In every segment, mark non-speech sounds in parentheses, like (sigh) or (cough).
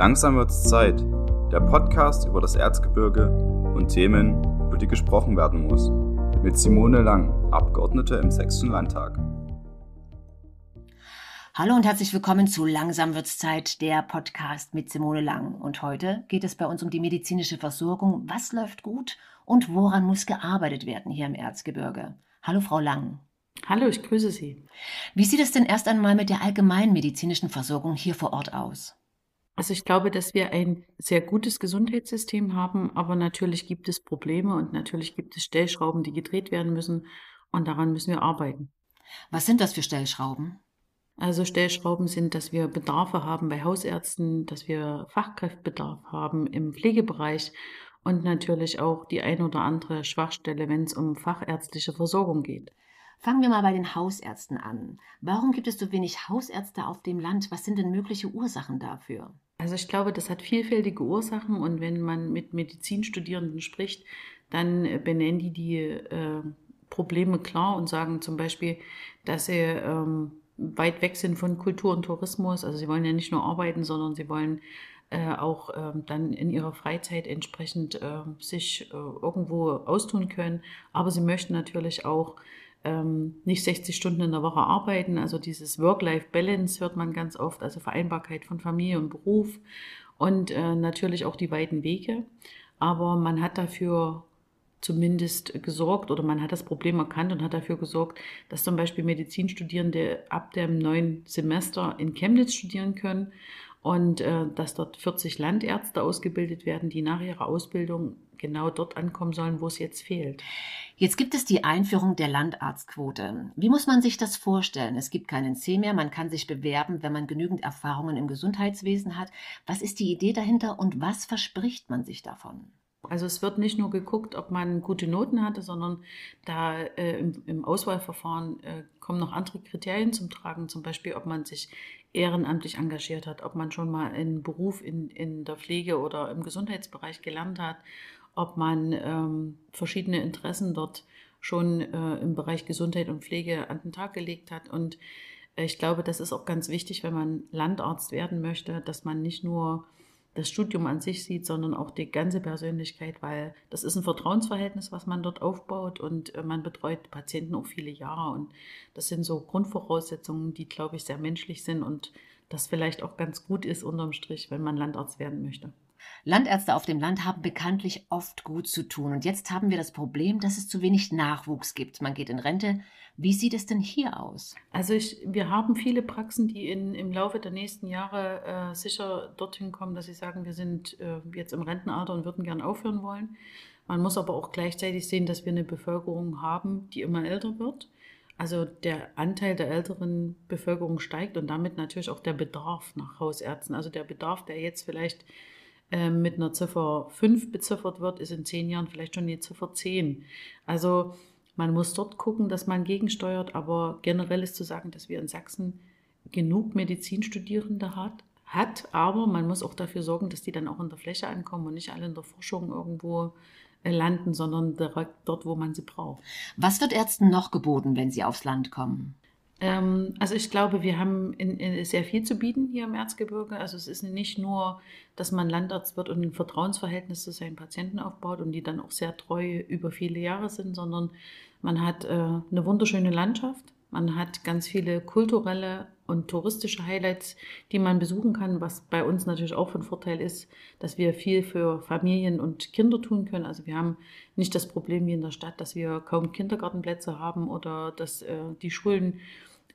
Langsam wird's Zeit. Der Podcast über das Erzgebirge und Themen, über die gesprochen werden muss. Mit Simone Lang, Abgeordnete im Sächsischen Landtag. Hallo und herzlich willkommen zu Langsam wird's Zeit, der Podcast mit Simone Lang. Und heute geht es bei uns um die medizinische Versorgung. Was läuft gut und woran muss gearbeitet werden hier im Erzgebirge? Hallo, Frau Lang. Hallo, ich grüße Sie. Wie sieht es denn erst einmal mit der allgemeinmedizinischen Versorgung hier vor Ort aus? Also ich glaube, dass wir ein sehr gutes Gesundheitssystem haben, aber natürlich gibt es Probleme und natürlich gibt es Stellschrauben, die gedreht werden müssen und daran müssen wir arbeiten. Was sind das für Stellschrauben? Also Stellschrauben sind, dass wir Bedarfe haben bei Hausärzten, dass wir Fachkräftbedarf haben im Pflegebereich und natürlich auch die ein oder andere Schwachstelle, wenn es um fachärztliche Versorgung geht. Fangen wir mal bei den Hausärzten an. Warum gibt es so wenig Hausärzte auf dem Land? Was sind denn mögliche Ursachen dafür? Also ich glaube, das hat vielfältige Ursachen und wenn man mit Medizinstudierenden spricht, dann benennen die die äh, Probleme klar und sagen zum Beispiel, dass sie ähm, weit weg sind von Kultur und Tourismus. Also sie wollen ja nicht nur arbeiten, sondern sie wollen äh, auch äh, dann in ihrer Freizeit entsprechend äh, sich äh, irgendwo austun können. Aber sie möchten natürlich auch ähm, nicht 60 Stunden in der Woche arbeiten. Also dieses Work-Life-Balance hört man ganz oft, also Vereinbarkeit von Familie und Beruf und äh, natürlich auch die weiten Wege. Aber man hat dafür zumindest gesorgt oder man hat das Problem erkannt und hat dafür gesorgt, dass zum Beispiel Medizinstudierende ab dem neuen Semester in Chemnitz studieren können und äh, dass dort 40 Landärzte ausgebildet werden, die nach ihrer Ausbildung genau dort ankommen sollen, wo es jetzt fehlt. Jetzt gibt es die Einführung der Landarztquote. Wie muss man sich das vorstellen? Es gibt keinen C mehr, man kann sich bewerben, wenn man genügend Erfahrungen im Gesundheitswesen hat. Was ist die Idee dahinter und was verspricht man sich davon? Also es wird nicht nur geguckt, ob man gute Noten hatte, sondern da äh, im, im, Auswahlverfahren äh, kommen noch andere Kriterien zum Tragen, zum Beispiel, ob man sich ehrenamtlich engagiert hat, ob man schon mal einen Beruf in, in der Pflege oder im Gesundheitsbereich gelernt hat ob man ähm, verschiedene Interessen dort schon äh, im Bereich Gesundheit und Pflege an den Tag gelegt hat. Und äh, ich glaube, das ist auch ganz wichtig, wenn man Landarzt werden möchte, dass man nicht nur das Studium an sich sieht, sondern auch die ganze Persönlichkeit, weil das ist ein Vertrauensverhältnis, was man dort aufbaut und äh, man betreut Patienten auch viele Jahre und das sind so Grundvoraussetzungen, die, glaube ich, sehr menschlich sind und das vielleicht auch ganz gut ist unterm Strich, wenn man Landarzt werden möchte. Landärzte auf dem Land haben bekanntlich oft gut zu tun. Und jetzt haben wir das Problem, dass es zu wenig Nachwuchs gibt. Man geht in Rente. Wie sieht es denn hier aus? Also ich, wir haben viele Praxen, die in, im Laufe der nächsten Jahre äh, sicher dorthin kommen, dass sie sagen, wir sind äh, jetzt im Rentenalter und würden gern aufhören wollen. Man muss aber auch gleichzeitig sehen, dass wir eine Bevölkerung haben, die immer älter wird. Also der Anteil der älteren Bevölkerung steigt und damit natürlich auch der Bedarf nach Hausärzten. Also der Bedarf, der jetzt vielleicht mit einer Ziffer 5 beziffert wird, ist in zehn Jahren vielleicht schon die Ziffer 10. Also man muss dort gucken, dass man gegensteuert, aber generell ist zu sagen, dass wir in Sachsen genug Medizinstudierende hat, hat, aber man muss auch dafür sorgen, dass die dann auch in der Fläche ankommen und nicht alle in der Forschung irgendwo äh, landen, sondern direkt dort, wo man sie braucht. Was wird Ärzten noch geboten, wenn sie aufs Land kommen? Ähm, also ich glaube, wir haben in, in sehr viel zu bieten hier im Erzgebirge. Also es ist nicht nur, dass man Landarzt wird und ein Vertrauensverhältnis zu seinen Patienten aufbaut und die dann auch sehr treu über viele Jahre sind, sondern man hat äh, eine wunderschöne Landschaft. Man hat ganz viele kulturelle und touristische Highlights, die man besuchen kann, was bei uns natürlich auch von Vorteil ist, dass wir viel für Familien und Kinder tun können. Also wir haben nicht das Problem wie in der Stadt, dass wir kaum Kindergartenplätze haben oder dass äh, die Schulen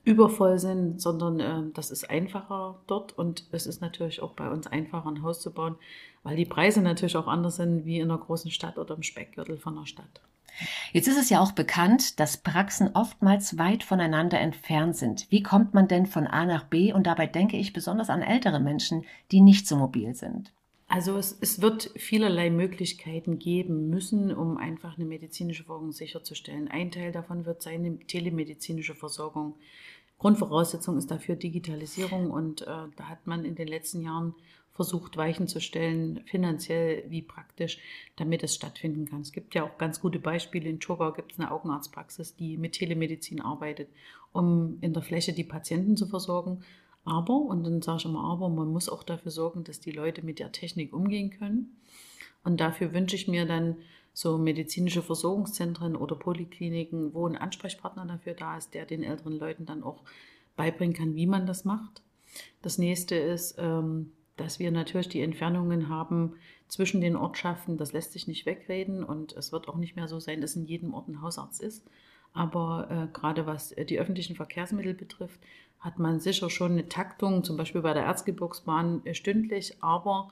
übervoll sind, sondern äh, das ist einfacher dort und es ist natürlich auch bei uns einfacher, ein Haus zu bauen, weil die Preise natürlich auch anders sind wie in einer großen Stadt oder im Speckgürtel von einer Stadt. Jetzt ist es ja auch bekannt, dass Praxen oftmals weit voneinander entfernt sind. Wie kommt man denn von A nach B? Und dabei denke ich besonders an ältere Menschen, die nicht so mobil sind. Also es, es wird vielerlei Möglichkeiten geben müssen, um einfach eine medizinische Versorgung sicherzustellen. Ein Teil davon wird sein, eine telemedizinische Versorgung. Grundvoraussetzung ist dafür Digitalisierung und äh, da hat man in den letzten Jahren versucht, Weichen zu stellen, finanziell wie praktisch, damit es stattfinden kann. Es gibt ja auch ganz gute Beispiele. In Chogau gibt es eine Augenarztpraxis, die mit Telemedizin arbeitet, um in der Fläche die Patienten zu versorgen. Aber, und dann sage ich immer aber, man muss auch dafür sorgen, dass die Leute mit der Technik umgehen können. Und dafür wünsche ich mir dann so medizinische Versorgungszentren oder Polikliniken, wo ein Ansprechpartner dafür da ist, der den älteren Leuten dann auch beibringen kann, wie man das macht. Das nächste ist, ähm, dass wir natürlich die Entfernungen haben zwischen den Ortschaften. Das lässt sich nicht wegreden und es wird auch nicht mehr so sein, dass in jedem Ort ein Hausarzt ist. Aber äh, gerade was äh, die öffentlichen Verkehrsmittel betrifft, hat man sicher schon eine Taktung, zum Beispiel bei der Erzgebirgsbahn äh, stündlich. Aber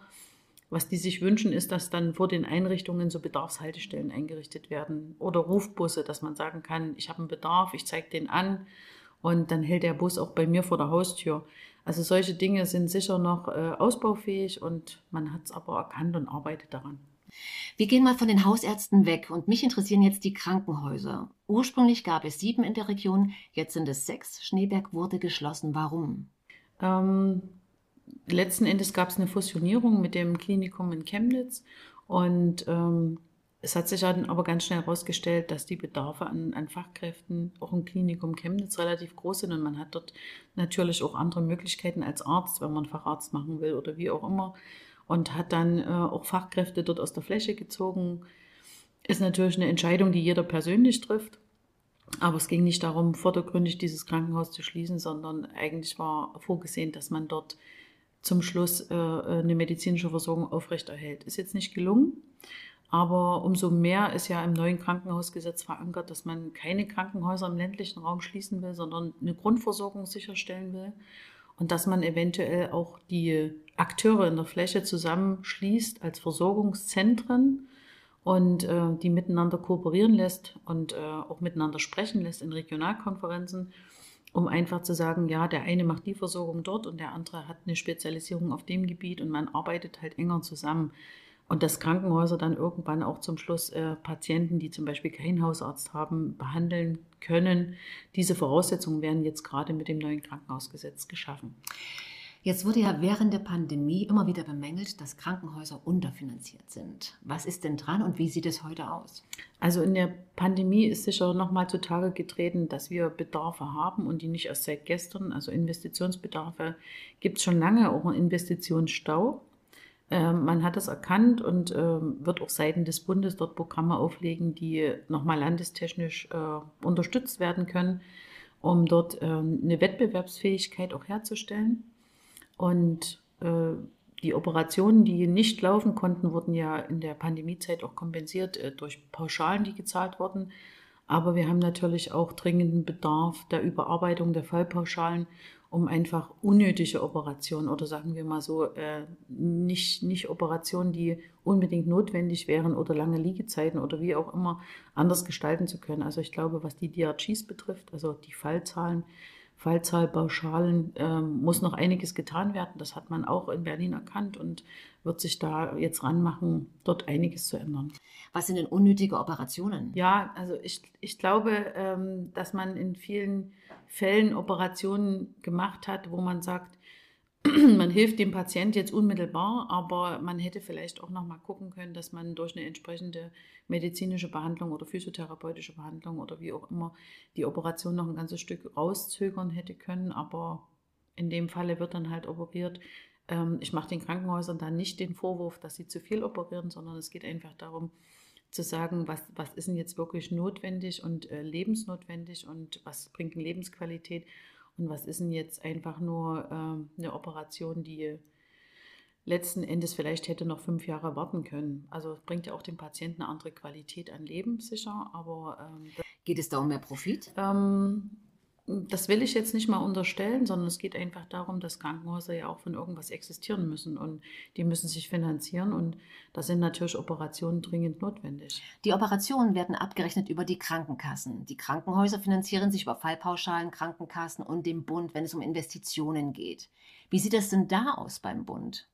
was die sich wünschen, ist, dass dann vor den Einrichtungen so Bedarfshaltestellen eingerichtet werden oder Rufbusse, dass man sagen kann, ich habe einen Bedarf, ich zeige den an und dann hält der Bus auch bei mir vor der Haustür. Also solche Dinge sind sicher noch äh, ausbaufähig und man hat es aber erkannt und arbeitet daran. Wir gehen mal von den Hausärzten weg und mich interessieren jetzt die Krankenhäuser. Ursprünglich gab es sieben in der Region, jetzt sind es sechs. Schneeberg wurde geschlossen. Warum? Ähm, letzten Endes gab es eine Fusionierung mit dem Klinikum in Chemnitz und ähm, es hat sich dann aber ganz schnell herausgestellt, dass die Bedarfe an, an, Fachkräften auch im Klinikum Chemnitz relativ groß sind und man hat dort natürlich auch andere Möglichkeiten als Arzt, wenn man Facharzt machen will oder wie auch immer und hat dann äh, auch Fachkräfte dort aus der Fläche gezogen. Ist natürlich eine Entscheidung, die jeder persönlich trifft. Aber es ging nicht darum, vordergründig dieses Krankenhaus zu schließen, sondern eigentlich war vorgesehen, dass man dort zum Schluss äh, eine medizinische Versorgung aufrechterhält. Ist jetzt nicht gelungen, aber umso mehr ist ja im neuen Krankenhausgesetz verankert, dass man keine Krankenhäuser im ländlichen Raum schließen will, sondern eine Grundversorgung sicherstellen will und dass man eventuell auch die Akteure in der Fläche zusammenschließt als Versorgungszentren und äh, die miteinander kooperieren lässt und äh, auch miteinander sprechen lässt in Regionalkonferenzen, um einfach zu sagen, ja, der eine macht die Versorgung dort und der andere hat eine Spezialisierung auf dem Gebiet und man arbeitet halt enger zusammen. Und dass Krankenhäuser dann irgendwann auch zum Schluss äh, Patienten, die zum Beispiel keinen Hausarzt haben, behandeln können. Diese Voraussetzungen werden jetzt gerade mit dem neuen Krankenhausgesetz geschaffen. Jetzt wurde ja während der Pandemie immer wieder bemängelt, dass Krankenhäuser unterfinanziert sind. Was ist denn dran und wie sieht es heute aus? Also in der Pandemie ist sicher nochmal zutage getreten, dass wir Bedarfe haben und die nicht erst seit gestern. Also Investitionsbedarfe gibt es schon lange, auch einen Investitionsstau. Ähm, man hat das erkannt und ähm, wird auch seitens des Bundes dort Programme auflegen, die nochmal landestechnisch äh, unterstützt werden können, um dort ähm, eine Wettbewerbsfähigkeit auch herzustellen. Und äh, die Operationen, die nicht laufen konnten, wurden ja in der Pandemiezeit auch kompensiert äh, durch Pauschalen, die gezahlt wurden. Aber wir haben natürlich auch dringenden Bedarf der Überarbeitung der Fallpauschalen um einfach unnötige Operationen oder sagen wir mal so, äh, nicht, nicht Operationen, die unbedingt notwendig wären oder lange Liegezeiten oder wie auch immer anders gestalten zu können. Also ich glaube, was die DRGs betrifft, also die Fallzahlen, Fallzahlpauschalen, äh, muss noch einiges getan werden. Das hat man auch in Berlin erkannt und wird sich da jetzt ranmachen, dort einiges zu ändern. Was sind denn unnötige Operationen? Ja, also ich, ich glaube, ähm, dass man in vielen Fällen Operationen gemacht hat, wo man sagt, (clears throat) man hilft dem Patient jetzt unmittelbar, aber man hätte vielleicht auch noch mal gucken können, dass man durch eine entsprechende medizinische Behandlung oder physiotherapeutische Behandlung oder wie auch immer die Operation noch ein ganzes Stück rauszögern hätte können. Aber in dem Falle wird dann halt operiert. Ähm, ich mache den Krankenhäusern dann nicht den Vorwurf, dass sie zu viel operieren, sondern es geht einfach darum, zu sagen, was, was ist denn jetzt wirklich notwendig und äh, lebensnotwendig und was bringt Lebensqualität und was ist denn jetzt einfach nur äh, eine Operation, die letzten Endes vielleicht hätte noch fünf Jahre warten können. Also bringt ja auch dem Patienten eine andere Qualität an Leben sicher, aber ähm, geht es da um mehr Profit? Ähm, das will ich jetzt nicht mal unterstellen, sondern es geht einfach darum, dass Krankenhäuser ja auch von irgendwas existieren müssen und die müssen sich finanzieren und da sind natürlich Operationen dringend notwendig. Die Operationen werden abgerechnet über die Krankenkassen. Die Krankenhäuser finanzieren sich über Fallpauschalen, Krankenkassen und dem Bund, wenn es um Investitionen geht. Wie sieht das denn da aus beim Bund?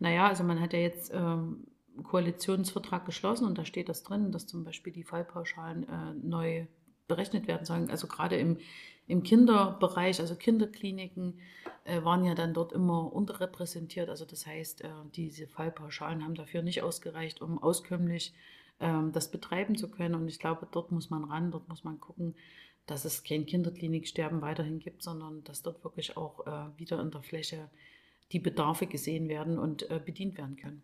Naja, also man hat ja jetzt ähm, Koalitionsvertrag geschlossen und da steht das drin, dass zum Beispiel die Fallpauschalen äh, neu berechnet werden sollen. Also gerade im im Kinderbereich, also Kinderkliniken, äh, waren ja dann dort immer unterrepräsentiert. Also das heißt, äh, diese Fallpauschalen haben dafür nicht ausgereicht, um auskömmlich ähm, das betreiben zu können. Und ich glaube, dort muss man ran, dort muss man gucken, dass es kein Kinderkliniksterben weiterhin gibt, sondern dass dort wirklich auch äh, wieder in der Fläche die Bedarfe gesehen werden und äh, bedient werden können.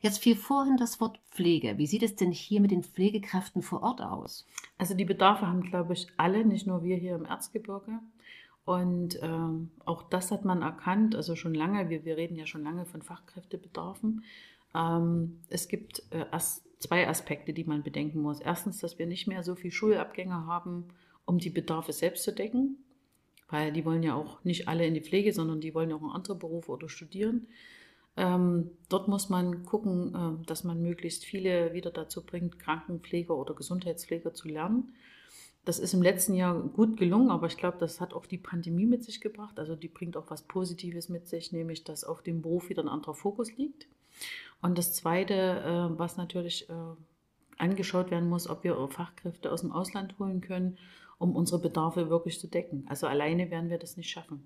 Jetzt fiel vorhin das Wort Pflege. Wie sieht es denn hier mit den Pflegekräften vor Ort aus? Also die Bedarfe haben, glaube ich, alle, nicht nur wir hier im Erzgebirge. Und ähm, auch das hat man erkannt, also schon lange, wir, wir reden ja schon lange von Fachkräftebedarfen. Ähm, es gibt äh, as zwei Aspekte, die man bedenken muss. Erstens, dass wir nicht mehr so viel Schulabgänger haben, um die Bedarfe selbst zu decken, weil die wollen ja auch nicht alle in die Pflege, sondern die wollen auch in andere Berufe oder studieren. Ähm, dort muss man gucken, äh, dass man möglichst viele wieder dazu bringt, Krankenpfleger oder Gesundheitspfleger zu lernen. Das ist im letzten Jahr gut gelungen, aber ich glaube, das hat auch die Pandemie mit sich gebracht. Also die bringt auch was Positives mit sich, nämlich dass auf dem Beruf wieder ein anderer Fokus liegt. Und das Zweite, äh, was natürlich äh, angeschaut werden muss, ob wir Fachkräfte aus dem Ausland holen können, um unsere Bedarfe wirklich zu decken. Also alleine werden wir das nicht schaffen.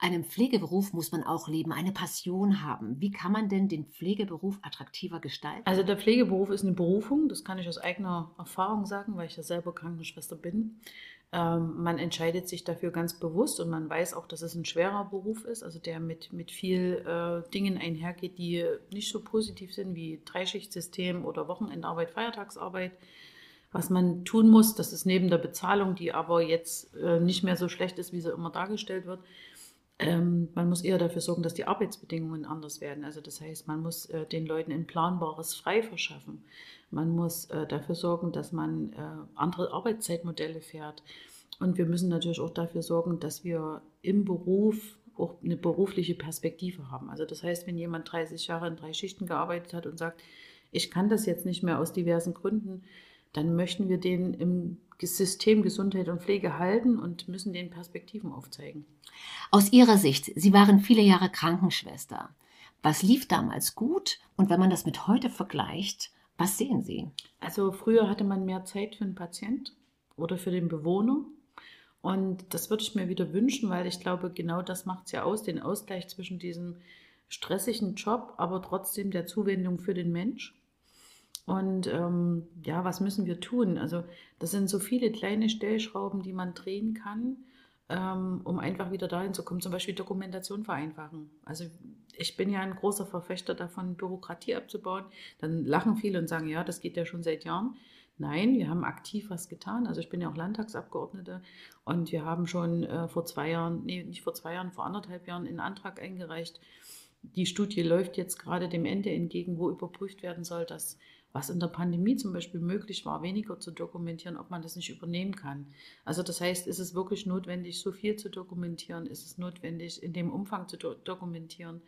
Einem Pflegeberuf muss man auch leben, eine Passion haben. Wie kann man denn den Pflegeberuf attraktiver gestalten? Also der Pflegeberuf ist eine Berufung, das kann ich aus eigener Erfahrung sagen, weil ich ja selber Krankenschwester bin. Ähm, man entscheidet sich dafür ganz bewusst und man weiß auch, dass es ein schwerer Beruf ist, also der mit, mit viel äh, Dingen einhergeht, die nicht so positiv sind wie Dreischichtsystem oder Wochenendarbeit, Feiertagsarbeit. Was man tun muss, das ist neben der Bezahlung, die aber jetzt äh, nicht mehr so schlecht ist, wie sie immer dargestellt wird, ähm, man muss eher dafür sorgen, dass die Arbeitsbedingungen anders werden. Also das heißt, man muss äh, den Leuten ein planbares Frei verschaffen. Man muss äh, dafür sorgen, dass man äh, andere Arbeitszeitmodelle fährt. Und wir müssen natürlich auch dafür sorgen, dass wir im Beruf auch eine berufliche Perspektive haben. Also das heißt, wenn jemand 30 Jahre in drei Schichten gearbeitet hat und sagt, ich kann das jetzt nicht mehr aus diversen Gründen, dann möchten wir den im System Gesundheit und Pflege halten und müssen den Perspektiven aufzeigen. Aus Ihrer Sicht, Sie waren viele Jahre Krankenschwester. Was lief damals gut? Und wenn man das mit heute vergleicht, was sehen Sie? Also früher hatte man mehr Zeit für den Patient oder für den Bewohner. Und das würde ich mir wieder wünschen, weil ich glaube, genau das macht es ja aus, den Ausgleich zwischen diesem stressigen Job, aber trotzdem der Zuwendung für den Mensch. Und ähm, ja, was müssen wir tun? Also das sind so viele kleine Stellschrauben, die man drehen kann, ähm, um einfach wieder dahin zu kommen. Zum Beispiel Dokumentation vereinfachen. Also ich bin ja ein großer Verfechter davon, Bürokratie abzubauen. Dann lachen viele und sagen, ja, das geht ja schon seit Jahren. Nein, wir haben aktiv was getan. Also ich bin ja auch Landtagsabgeordnete und wir haben schon äh, vor zwei Jahren, nee, nicht vor zwei Jahren, vor anderthalb Jahren einen Antrag eingereicht. Die Studie läuft jetzt gerade dem Ende entgegen, wo überprüft werden soll, dass was in der Pandemie zum Beispiel möglich war, weniger zu dokumentieren, ob man das nicht übernehmen kann. Also das heißt, ist es wirklich notwendig, so viel zu dokumentieren? Ist es notwendig, in dem Umfang zu do dokumentieren?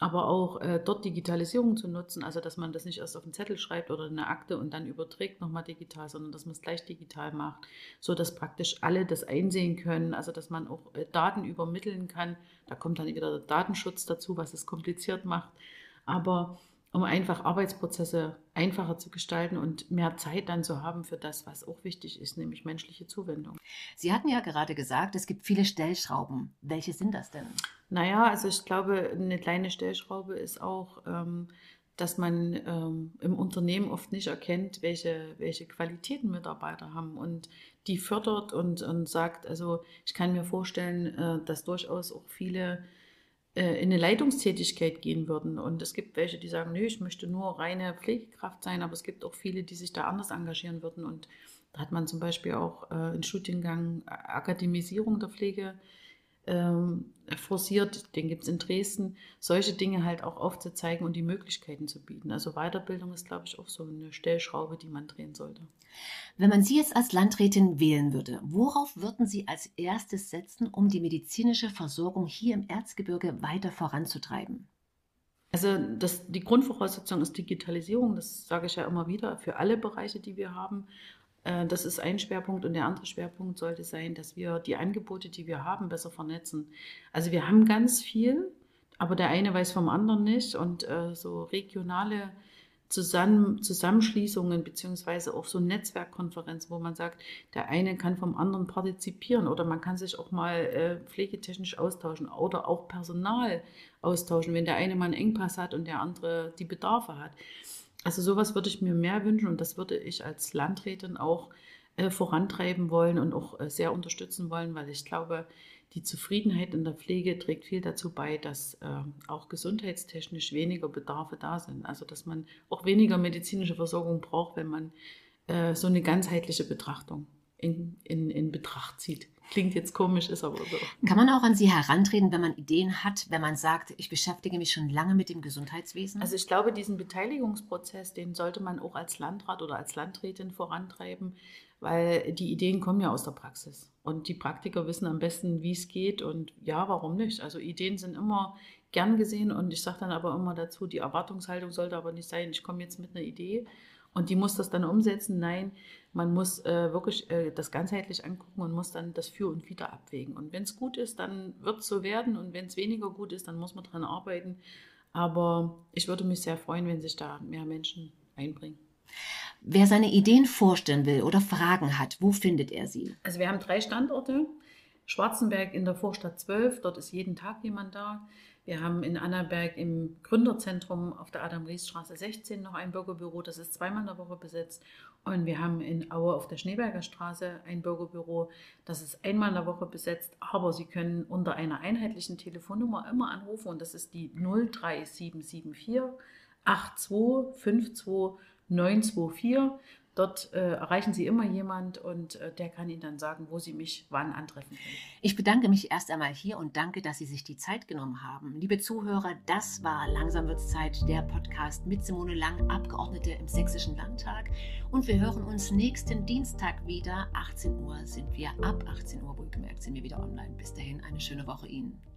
Aber auch äh, dort Digitalisierung zu nutzen, also dass man das nicht erst auf einen Zettel schreibt oder eine Akte und dann überträgt nochmal digital, sondern dass man es gleich digital macht, so dass praktisch alle das einsehen können, also dass man auch äh, Daten übermitteln kann. Da kommt dann wieder der Datenschutz dazu, was es kompliziert macht. Aber um einfach Arbeitsprozesse einfacher zu gestalten und mehr Zeit dann zu haben für das, was auch wichtig ist, nämlich menschliche Zuwendung. Sie hatten ja gerade gesagt, es gibt viele Stellschrauben. Welche sind das denn? Naja, also ich glaube, eine kleine Stellschraube ist auch, ähm, dass man ähm, im Unternehmen oft nicht erkennt, welche, welche Qualitäten Mitarbeiter haben und die fördert und, und sagt, also ich kann mir vorstellen, äh, dass durchaus auch viele äh, in eine Leitungstätigkeit gehen würden. Und es gibt welche, die sagen, nö, ich möchte nur reine Pflegekraft sein, aber es gibt auch viele, die sich da anders engagieren würden. Und da hat man zum Beispiel auch äh, einen Studiengang Akademisierung der Pflege ähm, forciert, den gibt es in Dresden, solche Dinge halt auch aufzuzeigen und die Möglichkeiten zu bieten. Also Weiterbildung ist, glaube ich, auch so eine Stellschraube, die man drehen sollte. Wenn man Sie jetzt als Landrätin wählen würde, worauf würden Sie als erstes setzen, um die medizinische Versorgung hier im Erzgebirge weiter voranzutreiben? Also das, die Grundvoraussetzung ist Digitalisierung, das sage ich ja immer wieder, für alle Bereiche, die wir haben. Äh, das ist ein Schwerpunkt und der andere Schwerpunkt sollte sein, dass wir die Angebote, die wir haben, besser vernetzen. Also wir haben ganz viel, aber der eine weiß vom anderen nicht und äh, so regionale Zusammen Zusammenschließungen beziehungsweise auch so Netzwerkkonferenzen, wo man sagt, der eine kann vom anderen partizipieren oder man kann sich auch mal äh, pflegetechnisch austauschen oder auch Personal austauschen, wenn der eine mal einen Engpass hat und der andere die Bedarfe hat. Also sowas würde ich mir mehr wünschen und das würde ich als Landrätin auch äh, vorantreiben wollen und auch äh, sehr unterstützen wollen, weil ich glaube, die Zufriedenheit in der Pflege trägt viel dazu bei, dass äh, auch gesundheitstechnisch weniger Bedarfe da sind. Also dass man auch weniger medizinische Versorgung braucht, wenn man äh, so eine ganzheitliche Betrachtung in, in, in Betracht zieht. Klingt jetzt komisch, ist aber so. Kann man auch an Sie herantreten, wenn man Ideen hat, wenn man sagt, ich beschäftige mich schon lange mit dem Gesundheitswesen? Also ich glaube, diesen Beteiligungsprozess, den sollte man auch als Landrat oder als Landrätin vorantreiben, weil die Ideen kommen ja aus der Praxis. Und die Praktiker wissen am besten, wie es geht. Und ja, warum nicht? Also Ideen sind immer gern gesehen und ich sage dann aber immer dazu, die Erwartungshaltung sollte aber nicht sein, ich komme jetzt mit einer Idee und die muss das dann umsetzen. Nein, man muss äh, wirklich äh, das ganzheitlich angucken und muss dann das Für und Wider abwägen. Und wenn es gut ist, dann wird es so werden. Und wenn es weniger gut ist, dann muss man dran arbeiten. Aber ich würde mich sehr freuen, wenn sich da mehr Menschen einbringen. Wer seine Ideen vorstellen will oder Fragen hat, wo findet er sie? Also wir haben drei Standorte. Schwarzenberg in der Vorstadt 12, dort ist jeden Tag jemand da. Wir haben in Annaberg im Gründerzentrum auf der Adam-Ries-Straße 16 noch ein Bürgerbüro, das ist zweimal in der Woche besetzt. Und wir haben in Aue auf der Schneeberger Straße ein Bürgerbüro, das ist einmal in der Woche besetzt. Aber Sie können unter einer einheitlichen Telefonnummer immer anrufen und das ist die 03774 8252 924. Dort äh, erreichen Sie immer jemand und äh, der kann Ihnen dann sagen, wo Sie mich wann antreffen können. Ich bedanke mich erst einmal hier und danke, dass Sie sich die Zeit genommen haben. Liebe Zuhörer, das war Langsam wird's Zeit, der Podcast mit Simone Lang, Abgeordnete im Sächsischen Landtag. Und wir hören uns nächsten Dienstag wieder. 18 Uhr sind wir, ab 18 Uhr wohlgemerkt, sind wir wieder online. Bis dahin eine schöne Woche Ihnen.